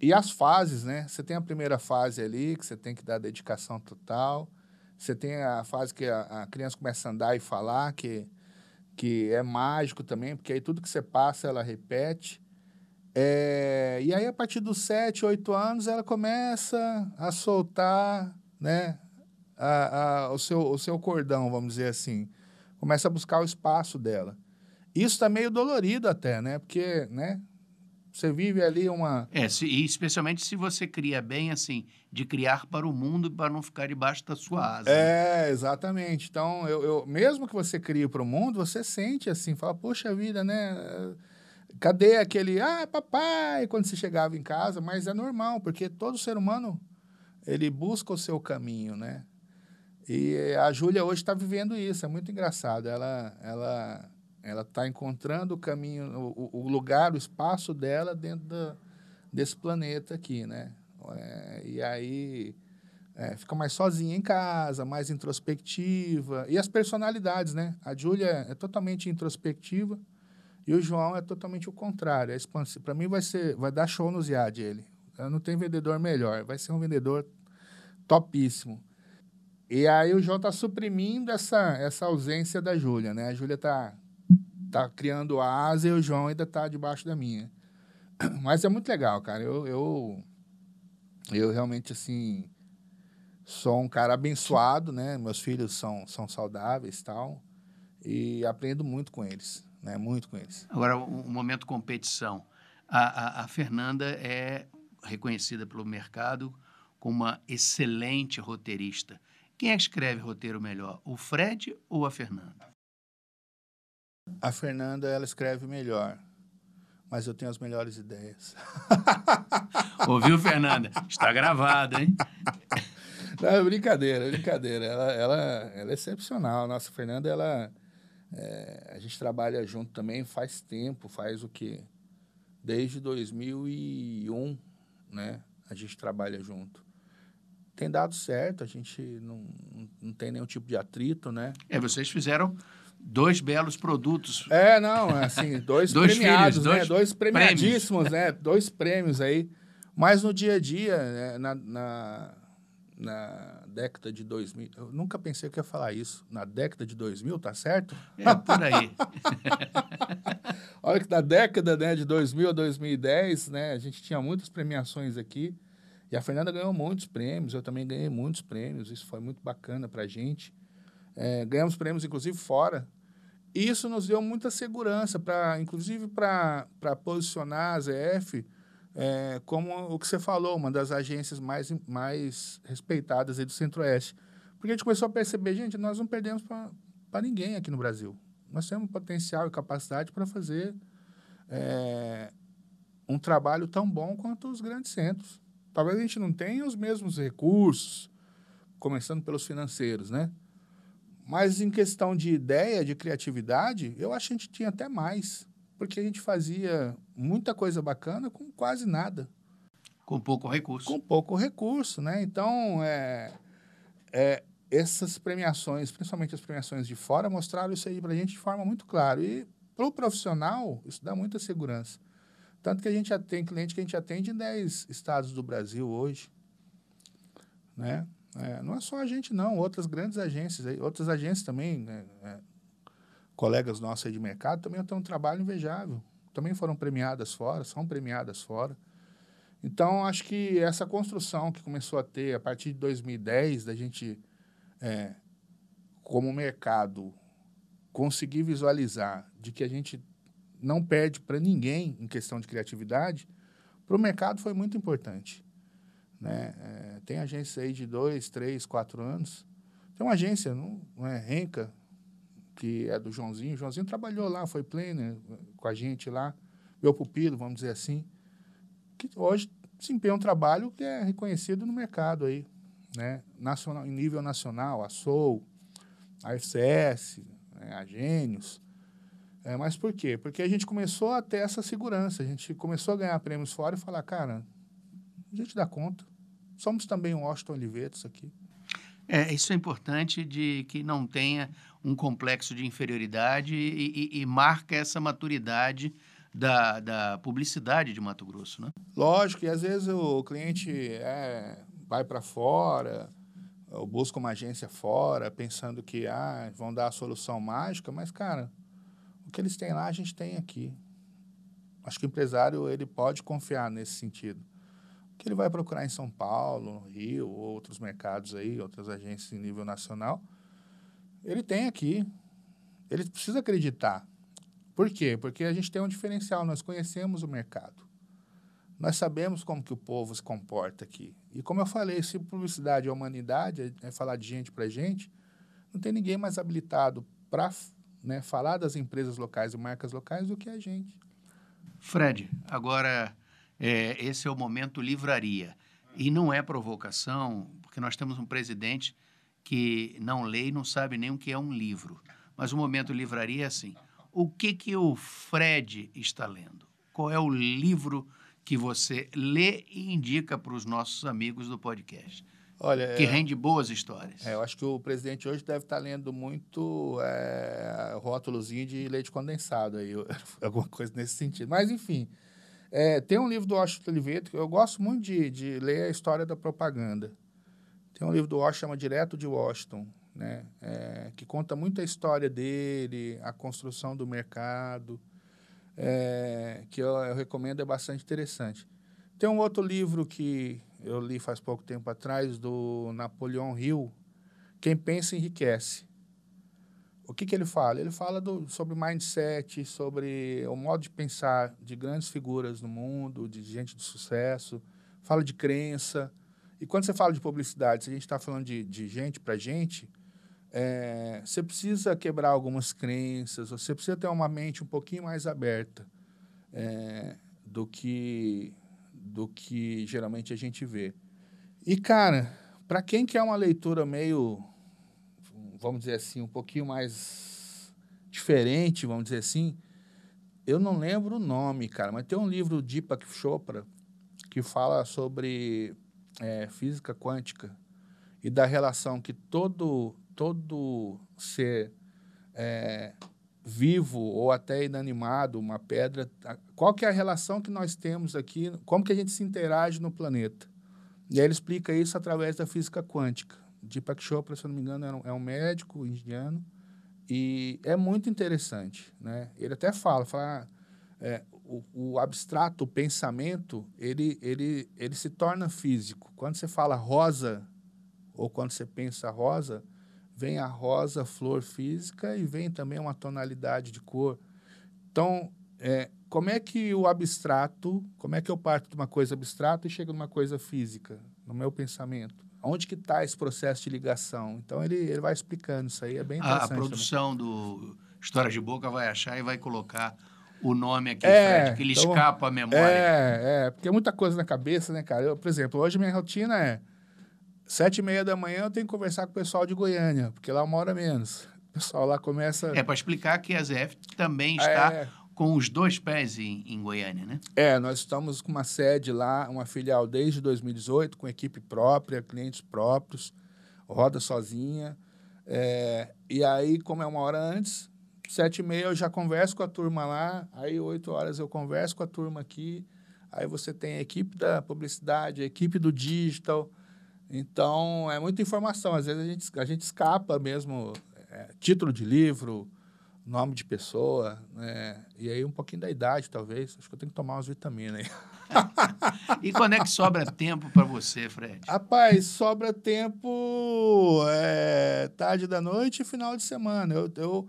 E as fases, né? Você tem a primeira fase ali, que você tem que dar dedicação total. Você tem a fase que a, a criança começa a andar e falar, que, que é mágico também, porque aí tudo que você passa, ela repete. É, e aí, a partir dos 7, 8 anos, ela começa a soltar né, a, a, o, seu, o seu cordão, vamos dizer assim. Começa a buscar o espaço dela. Isso está meio dolorido até, né? Porque, né? Você vive ali uma... É, se, e especialmente se você cria bem, assim, de criar para o mundo para não ficar debaixo da sua asa. É, né? exatamente. Então, eu, eu, mesmo que você crie para o mundo, você sente assim, fala, poxa vida, né? Cadê aquele, ah, papai, quando você chegava em casa? Mas é normal, porque todo ser humano, ele busca o seu caminho, né? E a Júlia hoje está vivendo isso, é muito engraçado. Ela ela ela está encontrando o caminho, o, o, lugar, o espaço dela dentro da, desse planeta aqui, né? É, e aí é, fica mais sozinha em casa, mais introspectiva. E as personalidades, né? A Júlia é totalmente introspectiva, e o João é totalmente o contrário, é. Para mim vai ser, vai dar show no Ziad ele. Não tem vendedor melhor, vai ser um vendedor topíssimo. E aí o João está suprimindo essa, essa ausência da Júlia, né? A Júlia está tá criando a asa e o João ainda está debaixo da minha. Mas é muito legal, cara. Eu, eu, eu realmente, assim, sou um cara abençoado, né? Meus filhos são, são saudáveis e tal. E aprendo muito com eles né? muito com eles. Agora, o, o momento competição. A, a, a, Fernanda é reconhecida pelo mercado como uma excelente roteirista. Quem é que escreve roteiro melhor, o Fred ou a Fernanda? A Fernanda, ela escreve melhor, mas eu tenho as melhores ideias. Ouviu, Fernanda? Está gravado, hein? Não, é brincadeira, é brincadeira. Ela, ela, ela é excepcional. Nossa, Fernanda, ela é, a gente trabalha junto também faz tempo, faz o quê? Desde 2001, né? A gente trabalha junto. Tem dado certo, a gente não, não tem nenhum tipo de atrito, né? É, vocês fizeram dois belos produtos. É, não, assim, dois, dois premiados, filhos, né? Dois, dois premiadíssimos, prêmios. né? Dois prêmios aí. Mas no dia a dia, né? na, na, na década de 2000. Eu nunca pensei que ia falar isso. Na década de 2000, tá certo? É, por aí. Olha que na década né, de 2000 a 2010, né, a gente tinha muitas premiações aqui. E a Fernanda ganhou muitos prêmios, eu também ganhei muitos prêmios. Isso foi muito bacana pra gente. É, ganhamos prêmios, inclusive, fora. Isso nos deu muita segurança, pra, inclusive para posicionar a ZF é, como o que você falou, uma das agências mais, mais respeitadas do Centro-Oeste. Porque a gente começou a perceber, gente, nós não perdemos para ninguém aqui no Brasil. Nós temos potencial e capacidade para fazer é, um trabalho tão bom quanto os grandes centros. Talvez a gente não tenha os mesmos recursos, começando pelos financeiros, né? Mas em questão de ideia, de criatividade, eu acho que a gente tinha até mais porque a gente fazia muita coisa bacana com quase nada. Com pouco recurso. Com pouco recurso, né? Então, é, é, essas premiações, principalmente as premiações de fora, mostraram isso aí para a gente de forma muito clara. E para o profissional, isso dá muita segurança. Tanto que a gente já tem cliente que a gente atende em 10 estados do Brasil hoje. Né? É, não é só a gente, não. Outras grandes agências, outras agências também, né? É, colegas nossos de mercado também têm um trabalho invejável. Também foram premiadas fora, são premiadas fora. Então, acho que essa construção que começou a ter a partir de 2010, da gente, é, como mercado, conseguir visualizar de que a gente não perde para ninguém em questão de criatividade, para o mercado foi muito importante. Né? É, tem agências aí de dois, três, quatro anos. Tem uma agência, não, não é Renca, que é do Joãozinho. O Joãozinho trabalhou lá, foi planner com a gente lá, meu pupilo, vamos dizer assim, que hoje desempenha um trabalho que é reconhecido no mercado aí, né? Nacional, em nível nacional, a Soul, a FCS, né? a Gênios. É, mas por quê? Porque a gente começou a ter essa segurança, a gente começou a ganhar prêmios fora e falar, cara, a gente dá conta. Somos também um Washington Olivetos aqui. É, isso é importante de que não tenha um complexo de inferioridade e, e, e marca essa maturidade da, da publicidade de Mato Grosso, né? Lógico, e às vezes o cliente é, vai para fora, ou busca uma agência fora, pensando que ah, vão dar a solução mágica, mas, cara, o que eles têm lá, a gente tem aqui. Acho que o empresário ele pode confiar nesse sentido que ele vai procurar em São Paulo, no Rio, outros mercados aí, outras agências em nível nacional, ele tem aqui. Ele precisa acreditar. Por quê? Porque a gente tem um diferencial, nós conhecemos o mercado. Nós sabemos como que o povo se comporta aqui. E como eu falei, se publicidade é humanidade, é falar de gente para gente, não tem ninguém mais habilitado para né, falar das empresas locais e marcas locais do que a gente. Fred, agora é, esse é o momento livraria. E não é provocação, porque nós temos um presidente que não lê e não sabe nem o que é um livro. Mas o momento livraria é assim. O que, que o Fred está lendo? Qual é o livro que você lê e indica para os nossos amigos do podcast? Olha, que é, rende boas histórias. É, eu acho que o presidente hoje deve estar lendo muito é, rótulozinho de leite condensado aí, alguma coisa nesse sentido. Mas, enfim, é, tem um livro do Washington Oliveto, que eu gosto muito de, de ler a história da propaganda. Tem um livro do Washington, chama Direto de Washington, né? É, que conta muito a história dele, a construção do mercado, é, que eu, eu, recomendo, é bastante interessante. Tem um outro livro que eu li faz pouco tempo atrás, do Napoleão Hill, Quem Pensa Enriquece. O que, que ele fala? Ele fala do, sobre mindset, sobre o modo de pensar de grandes figuras no mundo, de gente de sucesso, fala de crença. E quando você fala de publicidade, se a gente está falando de, de gente para gente, é, você precisa quebrar algumas crenças, você precisa ter uma mente um pouquinho mais aberta é, do, que, do que geralmente a gente vê. E, cara, para quem quer uma leitura meio vamos dizer assim, um pouquinho mais diferente, vamos dizer assim. Eu não lembro o nome, cara, mas tem um livro de Deepak Chopra que fala sobre é, física quântica e da relação que todo, todo ser é, vivo ou até inanimado, uma pedra, qual que é a relação que nós temos aqui, como que a gente se interage no planeta. E aí ele explica isso através da física quântica. Deepak Chopra, se eu não me engano, é um, é um médico indiano e é muito interessante, né? Ele até fala, fala é, o, o, abstrato, o pensamento, ele, ele, ele se torna físico. Quando você fala rosa ou quando você pensa rosa, vem a rosa, flor física, e vem também uma tonalidade de cor. Então, é, como é que o abstrato, como é que eu parto de uma coisa abstrata e chego numa coisa física, no meu pensamento? Onde que está esse processo de ligação? Então, ele, ele vai explicando isso aí, é bem interessante. A, a produção também. do História de Boca vai achar e vai colocar o nome aqui, é, Fred, que ele então, escapa a memória. É, é, porque é muita coisa na cabeça, né, cara? Eu, por exemplo, hoje minha rotina é sete e meia da manhã eu tenho que conversar com o pessoal de Goiânia, porque lá uma hora menos. O pessoal lá começa... É, para explicar que a ZF também está é, com os dois pés em, em Goiânia, né? É, nós estamos com uma sede lá, uma filial desde 2018, com equipe própria, clientes próprios, roda sozinha. É, e aí, como é uma hora antes, sete e meia eu já converso com a turma lá, aí oito horas eu converso com a turma aqui, aí você tem a equipe da publicidade, a equipe do digital, então é muita informação, às vezes a gente, a gente escapa mesmo, é, título de livro, nome de pessoa, né? e aí um pouquinho da idade talvez, acho que eu tenho que tomar umas vitaminas aí. e quando é que sobra tempo para você, Fred? Rapaz, sobra tempo é, tarde da noite e final de semana. Eu, eu,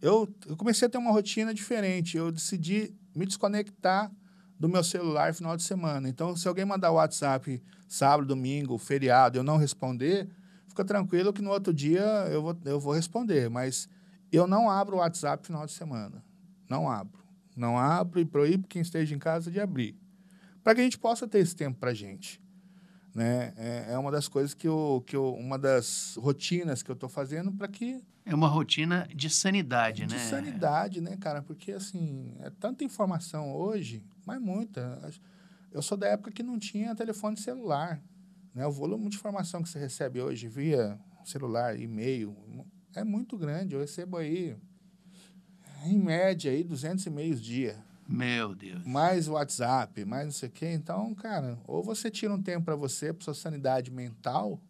eu, eu comecei a ter uma rotina diferente. Eu decidi me desconectar do meu celular final de semana. Então, se alguém mandar WhatsApp sábado, domingo, feriado, eu não responder, fica tranquilo que no outro dia eu vou, eu vou responder. Mas eu não abro o WhatsApp no final de semana. Não abro. Não abro e proíbo quem esteja em casa de abrir. Para que a gente possa ter esse tempo para a gente. Né? É, é, uma das coisas que eu, que eu. Uma das rotinas que eu estou fazendo para que é uma rotina de sanidade, de né? De sanidade, né, cara? Porque, assim, é tanta informação hoje, mas muita. Eu sou da época que não tinha telefone celular. Né? O volume de informação que você recebe hoje via celular, e-mail, é muito grande. Eu recebo aí, em média, aí, 200 e-mails dia. Meu Deus. Mais WhatsApp, mais não sei o quê. Então, cara, ou você tira um tempo para você, para sua sanidade mental,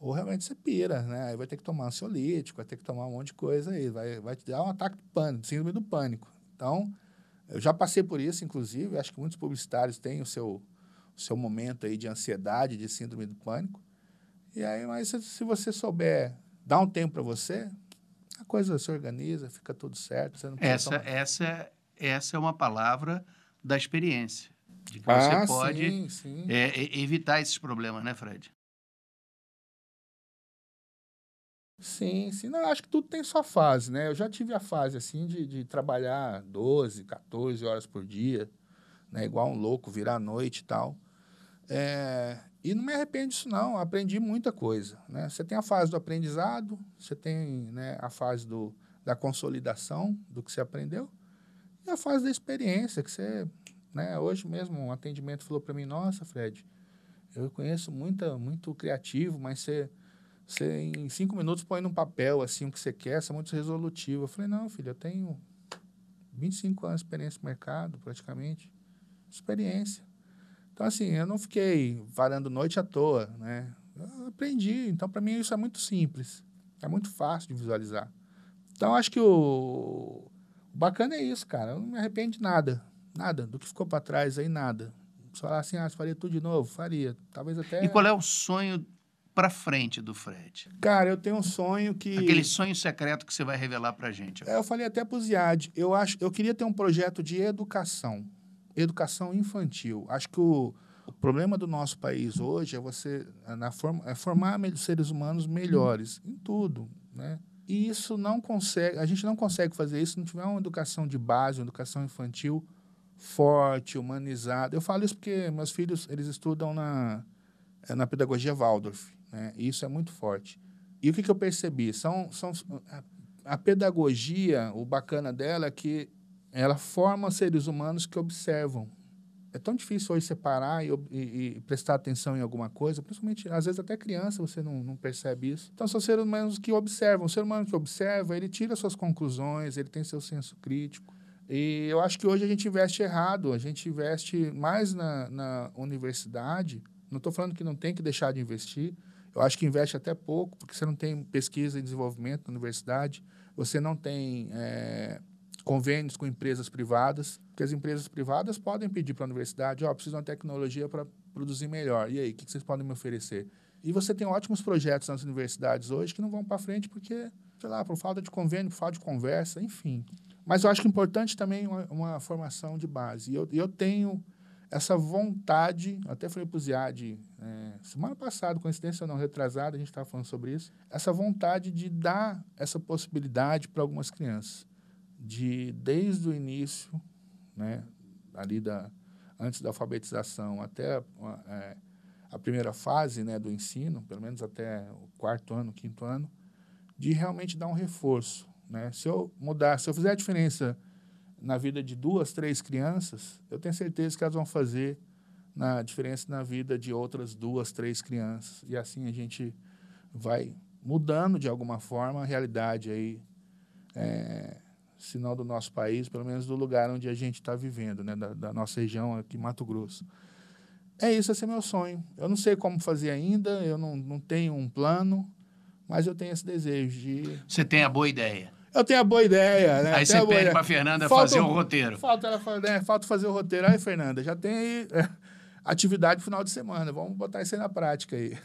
ou realmente você pira, né? Aí vai ter que tomar ansiolítico, vai ter que tomar um monte de coisa aí, vai, vai te dar um ataque de pânico, síndrome do pânico. Então, eu já passei por isso, inclusive, acho que muitos publicitários têm o seu, o seu momento aí de ansiedade, de síndrome do pânico. E aí, mas se, se você souber dar um tempo para você, a coisa se organiza, fica tudo certo. Você não essa, tomar... essa, essa é uma palavra da experiência. De que ah, você pode sim, sim. É, evitar esses problemas, né, Fred? Sim, sim. Não, acho que tudo tem sua fase, né? Eu já tive a fase, assim, de, de trabalhar 12, 14 horas por dia, né? Igual um louco, virar noite e tal. É, e não me arrependo disso, não. Aprendi muita coisa, né? Você tem a fase do aprendizado, você tem né, a fase do, da consolidação do que você aprendeu e a fase da experiência, que você... Né? Hoje mesmo, um atendimento falou para mim, nossa, Fred, eu conheço muita, muito criativo, mas você você, em cinco minutos, põe num papel assim o que você quer, você é muito resolutivo. Eu falei, não, filho, eu tenho 25 anos de experiência no mercado, praticamente. Experiência. Então, assim, eu não fiquei varando noite à toa, né? Eu aprendi. Então, para mim, isso é muito simples. É muito fácil de visualizar. Então, acho que o, o bacana é isso, cara. Eu não me arrependo de nada. Nada. Do que ficou para trás aí, nada. Se falar assim, ah, faria tudo de novo? Faria. Talvez até... E qual é o sonho para frente do Fred? Cara, eu tenho um sonho que. Aquele sonho secreto que você vai revelar para gente. É, eu falei até para o Ziad. Eu, acho, eu queria ter um projeto de educação. Educação infantil. Acho que o, o problema do nosso país hoje é você é na forma, é formar seres humanos melhores em tudo, né? E isso não consegue, a gente não consegue fazer isso se não tiver uma educação de base, uma educação infantil forte, humanizada. Eu falo isso porque meus filhos, eles estudam na, é, na pedagogia Waldorf. Né? E isso é muito forte. E o que, que eu percebi? São, são, a, a pedagogia, o bacana dela é que ela forma seres humanos que observam. É tão difícil hoje separar e, e, e, prestar atenção em alguma coisa, principalmente, às vezes até criança você não, não percebe isso. Então, são seres humanos que observam. O ser humano que observa, ele tira suas conclusões, ele tem seu senso crítico. E eu acho que hoje a gente investe errado, a gente investe mais na, na universidade. Não estou falando que não tem que deixar de investir, eu acho que investe até pouco, porque você não tem pesquisa e desenvolvimento na universidade, você não tem é, convênios com empresas privadas, porque as empresas privadas podem pedir para a universidade, ó, oh, preciso de uma tecnologia para produzir melhor. E aí, o que vocês podem me oferecer? E você tem ótimos projetos nas universidades hoje que não vão para frente porque, sei lá, por falta de convênio, por falta de conversa, enfim. Mas eu acho que é importante também uma, uma formação de base. E eu, eu tenho essa vontade, até falei para o Ziad, é, semana passada, coincidência ou não, retrasada, a gente estava falando sobre isso, essa vontade de dar essa possibilidade para algumas crianças, de desde o início, né, ali da, antes da alfabetização até a, é, a primeira fase né, do ensino, pelo menos até o quarto ano, quinto ano, de realmente dar um reforço. Né? Se eu mudar, se eu fizer a diferença na vida de duas, três crianças, eu tenho certeza que elas vão fazer na diferença na vida de outras duas, três crianças. E assim a gente vai mudando de alguma forma a realidade aí, é, se não do nosso país, pelo menos do lugar onde a gente está vivendo, né, da, da, nossa região aqui, Mato Grosso. É isso, esse é meu sonho. Eu não sei como fazer ainda, eu não, não tenho um plano, mas eu tenho esse desejo de... Você tem a boa ideia. Eu tenho a boa ideia, né? Aí você pede para Fernanda falta, fazer o roteiro. Falta, ela, né? falta fazer o roteiro. Aí, Fernanda, já tem aí, é, atividade final de semana. Vamos botar isso aí na prática aí.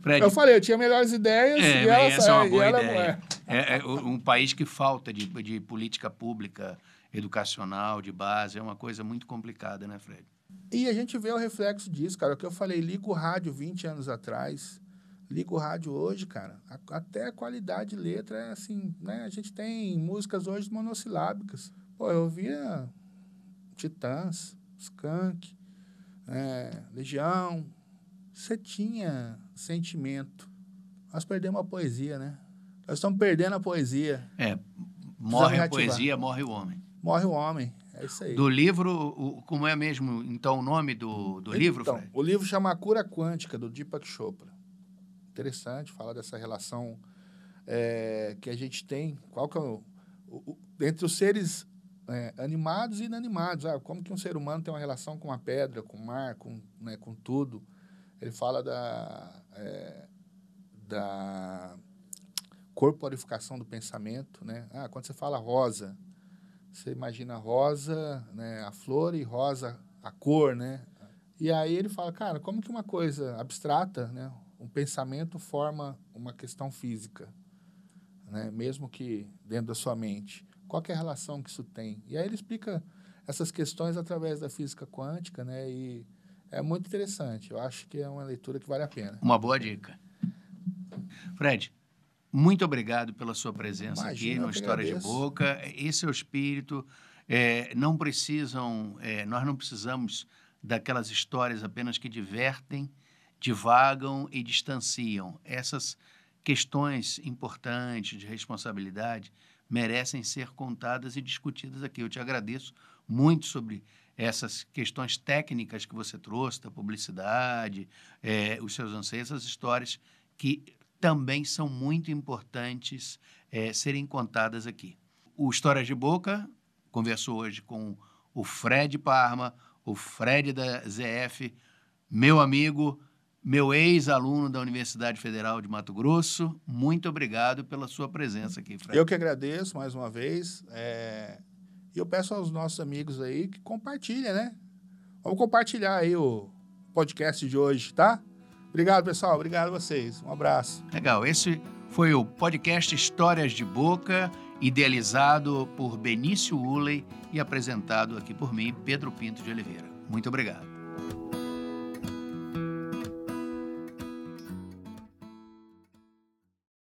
Fred, eu falei, eu tinha melhores ideias é, e ela, essa é uma boa ideia. É. é, é um país que falta de, de política pública educacional, de base, é uma coisa muito complicada, né, Fred? E a gente vê o reflexo disso, cara. O que eu falei, ligo o rádio 20 anos atrás liga o rádio hoje, cara, a, até a qualidade de letra é assim, né? A gente tem músicas hoje monossilábicas. Pô, eu ouvia Titãs, Skank, é, Legião. Você tinha sentimento. Nós perdemos a poesia, né? Nós estamos perdendo a poesia. É, morre a poesia, morre o homem. Morre o homem. É isso aí. Do livro, o, como é mesmo, então, o nome do, do livro, então, O livro chama Cura Quântica, do Deepak Chopra interessante, fala dessa relação é, que a gente tem, qual que é o, o, entre os seres é, animados e inanimados. Ah, como que um ser humano tem uma relação com a pedra, com o mar, com, né, com tudo. Ele fala da, é, da corporificação do pensamento. Né? Ah, quando você fala rosa, você imagina rosa, né, a flor, e rosa, a cor, né? E aí ele fala, cara, como que uma coisa abstrata, né, um pensamento forma uma questão física, né? mesmo que dentro da sua mente. Qual é a relação que isso tem? E aí ele explica essas questões através da física quântica, né? E é muito interessante. Eu acho que é uma leitura que vale a pena. Uma boa dica. Fred, muito obrigado pela sua presença Imagina, aqui no História de Boca. Esse é o espírito. É, não precisam, é, nós não precisamos daquelas histórias apenas que divertem, divagam e distanciam. Essas questões importantes de responsabilidade merecem ser contadas e discutidas aqui. Eu te agradeço muito sobre essas questões técnicas que você trouxe, da publicidade, é, os seus anseios, essas histórias que também são muito importantes é, serem contadas aqui. O Histórias de Boca conversou hoje com o Fred Parma, o Fred da ZF, meu amigo, meu ex-aluno da Universidade Federal de Mato Grosso, muito obrigado pela sua presença aqui, Fred. Eu que agradeço mais uma vez. É... E eu peço aos nossos amigos aí que compartilhem, né? Vamos compartilhar aí o podcast de hoje, tá? Obrigado, pessoal. Obrigado a vocês. Um abraço. Legal. Esse foi o podcast Histórias de Boca, idealizado por Benício Uley e apresentado aqui por mim, Pedro Pinto de Oliveira. Muito obrigado.